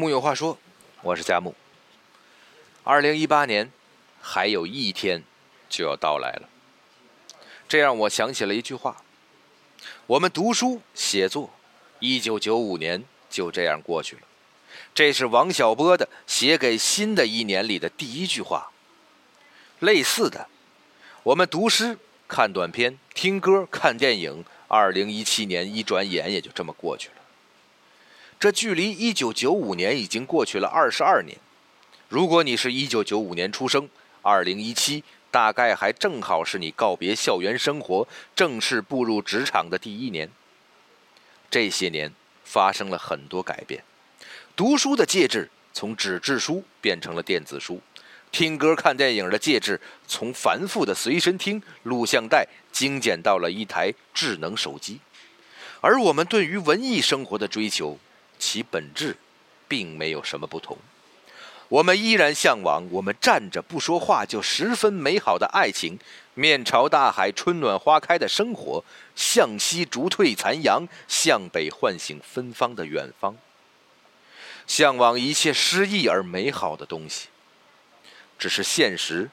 木有话说，我是佳木。二零一八年还有一天就要到来了，这让我想起了一句话：我们读书写作，一九九五年就这样过去了。这是王小波的写给新的一年里的第一句话。类似的，我们读诗、看短片、听歌、看电影，二零一七年一转眼也就这么过去了。这距离一九九五年已经过去了二十二年。如果你是一九九五年出生，二零一七大概还正好是你告别校园生活、正式步入职场的第一年。这些年发生了很多改变，读书的介质从纸质书变成了电子书，听歌看电影的介质从繁复的随身听、录像带精简到了一台智能手机，而我们对于文艺生活的追求。其本质，并没有什么不同。我们依然向往我们站着不说话就十分美好的爱情，面朝大海，春暖花开的生活，向西逐退残阳，向北唤醒芬芳的远方。向往一切诗意而美好的东西，只是现实，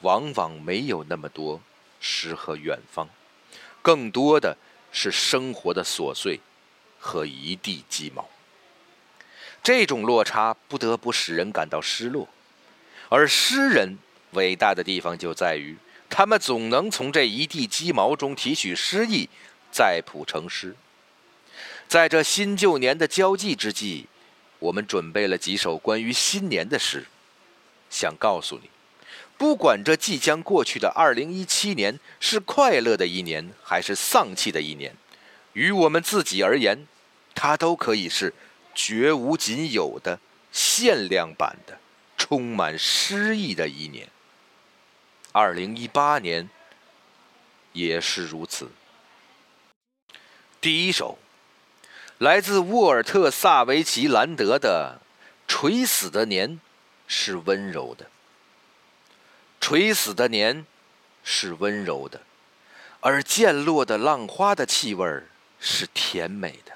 往往没有那么多诗和远方，更多的是生活的琐碎和一地鸡毛。这种落差不得不使人感到失落，而诗人伟大的地方就在于，他们总能从这一地鸡毛中提取诗意，再谱成诗。在这新旧年的交际之际，我们准备了几首关于新年的诗，想告诉你，不管这即将过去的2017年是快乐的一年还是丧气的一年，于我们自己而言，它都可以是。绝无仅有的限量版的、充满诗意的一年。二零一八年也是如此。第一首，来自沃尔特·萨维奇·兰德的《垂死的年》，是温柔的。垂死的年是温柔的，而溅落的浪花的气味是甜美的。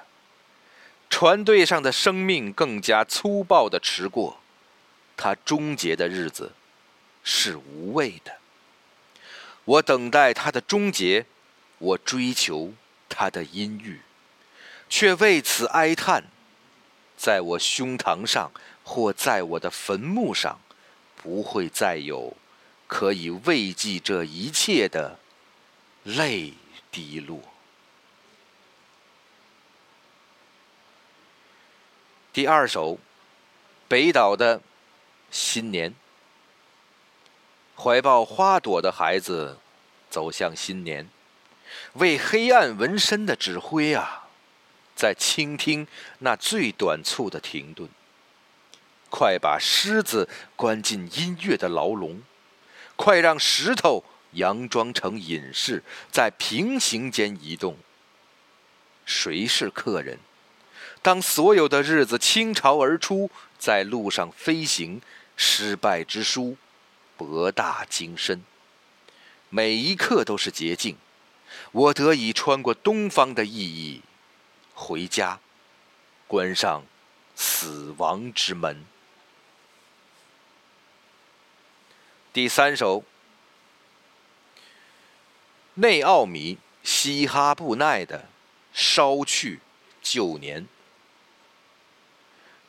船队上的生命更加粗暴地驰过，它终结的日子是无畏的。我等待它的终结，我追求它的阴郁，却为此哀叹：在我胸膛上或在我的坟墓上，不会再有可以慰藉这一切的泪滴落。第二首，北岛的新年。怀抱花朵的孩子走向新年，为黑暗纹身的指挥啊，在倾听那最短促的停顿。快把狮子关进音乐的牢笼，快让石头佯装成隐士，在平行间移动。谁是客人？当所有的日子倾巢而出，在路上飞行，失败之书，博大精深。每一刻都是捷径，我得以穿过东方的意义，回家，关上死亡之门。第三首，内奥米西哈布奈的《烧去旧年》。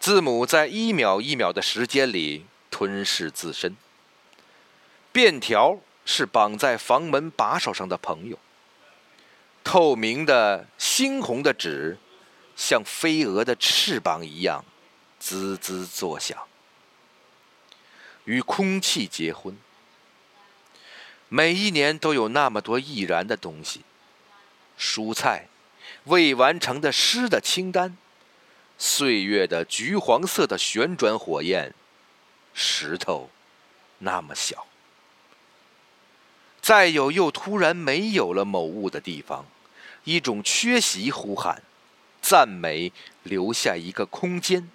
字母在一秒一秒的时间里吞噬自身。便条是绑在房门把手上的朋友。透明的猩红的纸，像飞蛾的翅膀一样，滋滋作响。与空气结婚。每一年都有那么多易燃的东西：蔬菜，未完成的诗的清单。岁月的橘黄色的旋转火焰，石头那么小。再有，又突然没有了某物的地方，一种缺席呼喊，赞美留下一个空间。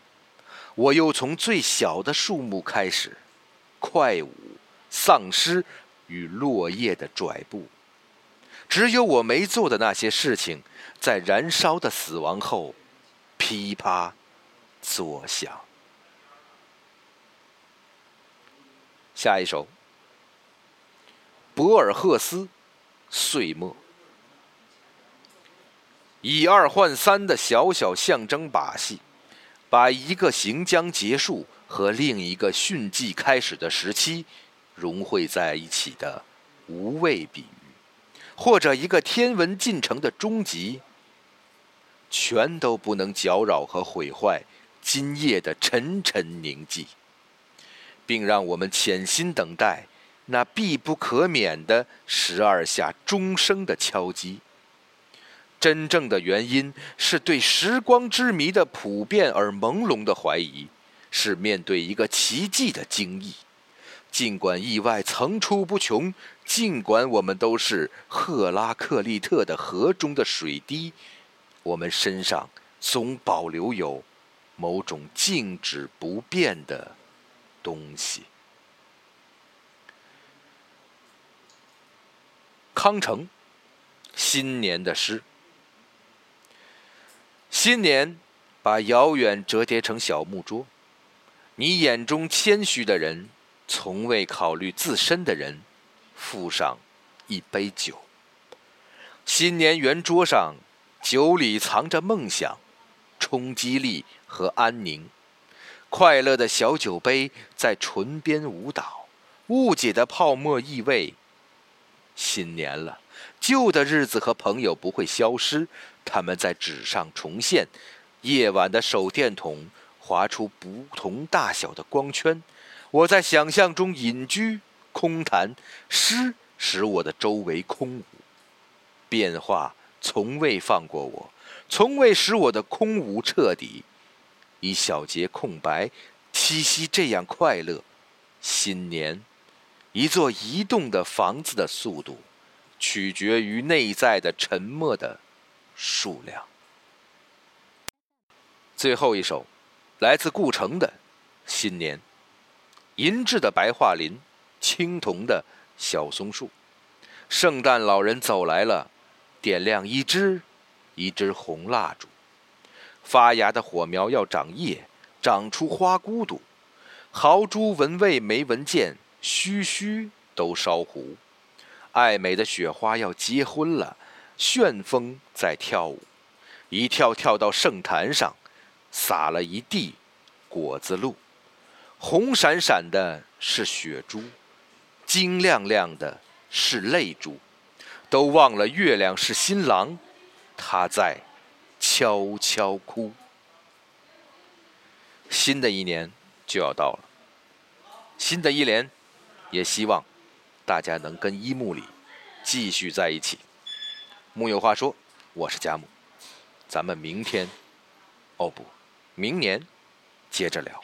我又从最小的树木开始，快舞，丧尸与落叶的拽步。只有我没做的那些事情，在燃烧的死亡后。噼啪作响。下一首，博尔赫斯《岁末》，以二换三的小小象征把戏，把一个行将结束和另一个汛季开始的时期融汇在一起的无畏比喻，或者一个天文进程的终极全都不能搅扰和毁坏今夜的沉沉宁寂，并让我们潜心等待那必不可免的十二下钟声的敲击。真正的原因是对时光之谜的普遍而朦胧的怀疑，是面对一个奇迹的惊异。尽管意外层出不穷，尽管我们都是赫拉克利特的河中的水滴，我们身上总保留有某种静止不变的东西。康城，新年的诗。新年，把遥远折叠成小木桌。你眼中谦虚的人，从未考虑自身的人，附上一杯酒。新年圆桌上，酒里藏着梦想、冲击力和安宁。快乐的小酒杯在唇边舞蹈，误解的泡沫意味。新年了，旧的日子和朋友不会消失。他们在纸上重现，夜晚的手电筒划出不同大小的光圈。我在想象中隐居空谈，诗使我的周围空无。变化从未放过我，从未使我的空无彻底。一小节空白，七夕这样快乐。新年，一座移动的房子的速度，取决于内在的沉默的。数量。最后一首，来自顾城的《新年》。银质的白桦林，青铜的小松树，圣诞老人走来了，点亮一支一支红蜡烛。发芽的火苗要长叶，长出花骨朵。豪猪闻味没闻见，须须都烧糊。爱美的雪花要结婚了。旋风在跳舞，一跳跳到圣坛上，撒了一地果子露。红闪闪的是雪珠，晶亮亮的是泪珠，都忘了月亮是新郎，他在悄悄哭。新的一年就要到了，新的一年，也希望大家能跟一木里继续在一起。木有话说，我是佳木，咱们明天，哦不，明年接着聊。